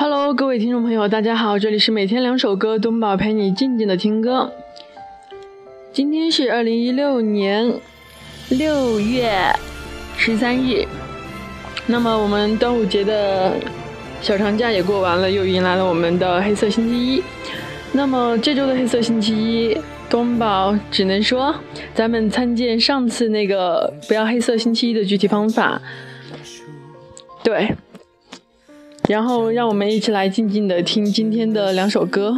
Hello，各位听众朋友，大家好，这里是每天两首歌，东宝陪你静静的听歌。今天是二零一六年六月十三日，那么我们端午节的小长假也过完了，又迎来了我们的黑色星期一。那么这周的黑色星期一，东宝只能说，咱们参见上次那个不要黑色星期一的具体方法。对。然后，让我们一起来静静的听今天的两首歌，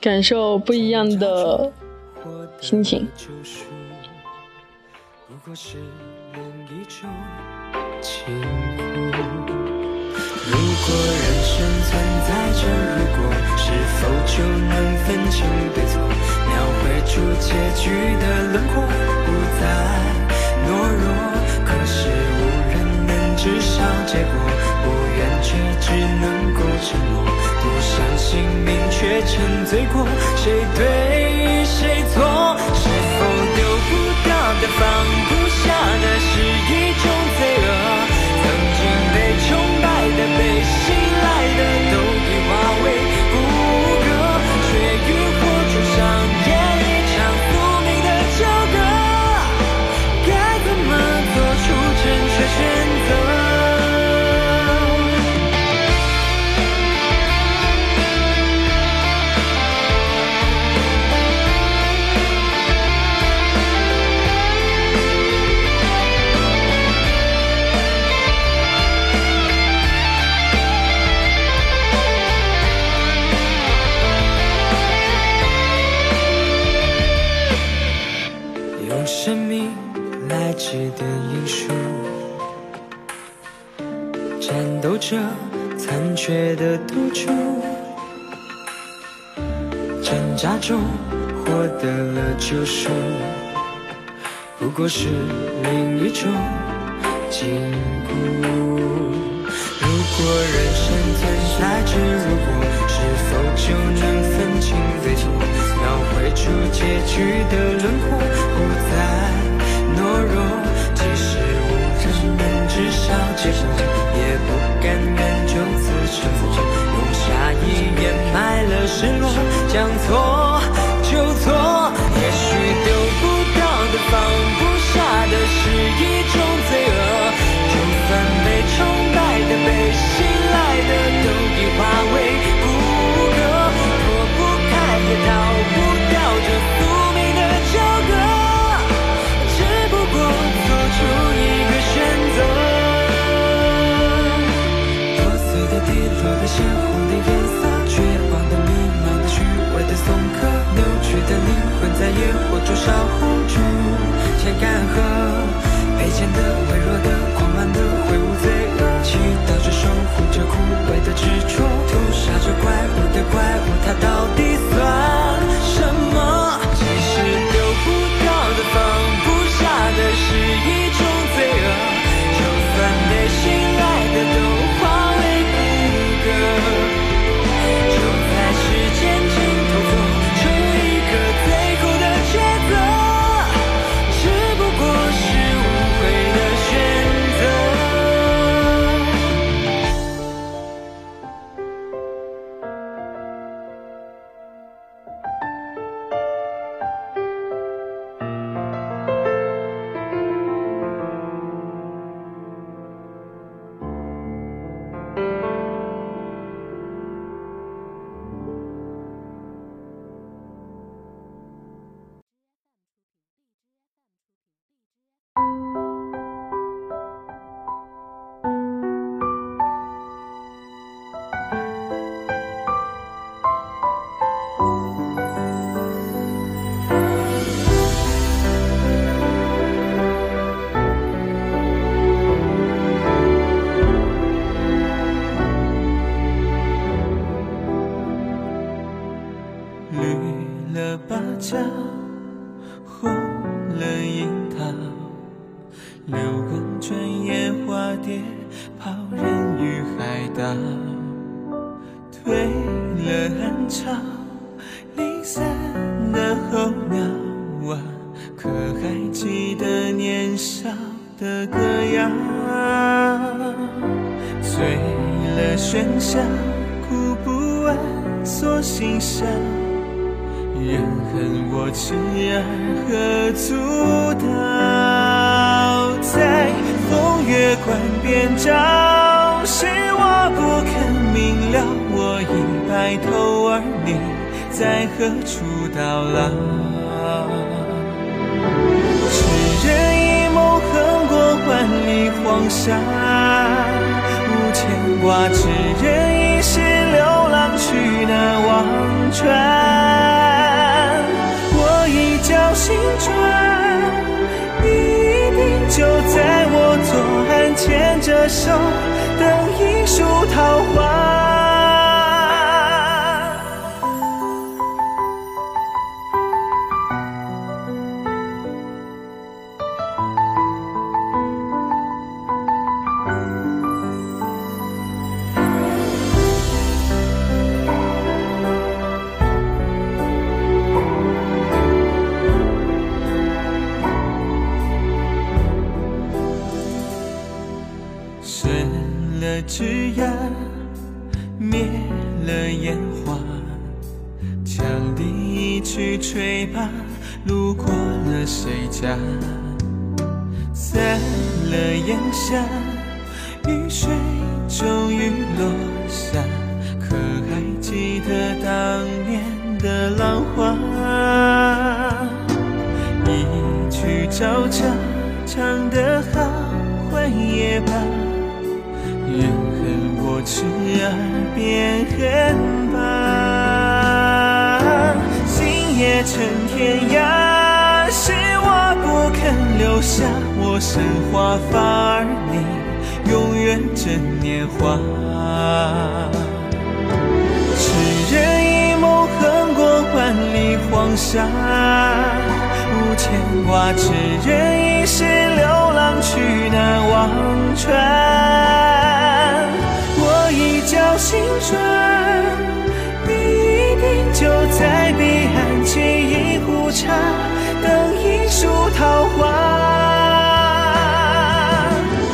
感受不一样的心情。如果人生存在着如果，是否就能分清对错？描绘出结局的轮廓，不再懦弱。可是无人能知晓结果。却只能够沉默，不相信命却沉醉过，谁对残缺的赌注，挣扎中获得了救赎，不过是另一种禁锢。如果人生存在着如果，是否就能分清对错，描绘出结局的轮廓，不再懦弱，即使无人能知晓结果，错。you look 了芭蕉，红了樱桃，柳光转眼化蝶，抛人于海岛。退了暗潮，离散的候鸟啊，可还记得年少的歌谣？醉了喧嚣，哭不完锁心笑。人恨我痴儿何足道？在风月关边照，是我不肯明了。我已白头，而你在何处到老？痴人一梦，横过万里黄沙，无牵挂；痴人一世，流浪去那忘川。我一觉醒转，你一定就在我左岸，牵着手，等一树桃花。枝桠灭了烟花，羌笛一曲吹罢，路过了谁家？散了烟霞，雨水终于落下，可还记得当年的浪花？一曲朝朝，唱得好，换也罢。痴儿变恨吧，心也成天涯，是我不肯留下我生华发而，你永远真年华。痴人一梦，横过万里黄沙，无牵挂；痴人一世，流浪去难忘川。青春，你一定就在彼岸，沏一壶茶，等一树桃花。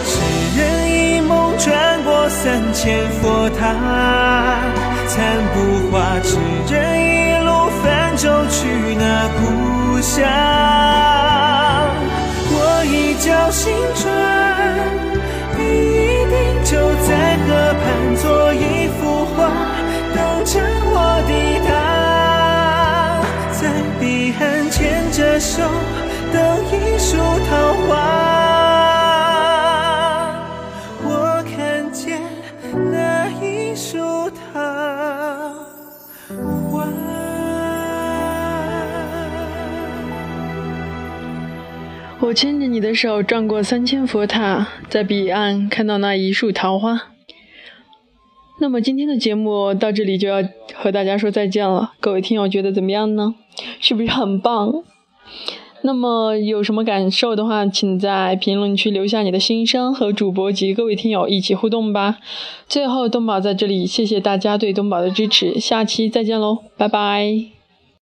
痴人一梦，转过三千佛塔，残不化。痴人一路泛舟去那故乡，手，等一树桃花。我看见那一树桃花。我牵着你的手，转过三千佛塔，在彼岸看到那一树桃花。那么今天的节目到这里就要和大家说再见了。各位听友觉得怎么样呢？是不是很棒？那么有什么感受的话，请在评论区留下你的心声，和主播及各位听友一起互动吧。最后，东宝在这里谢谢大家对东宝的支持，下期再见喽，拜拜。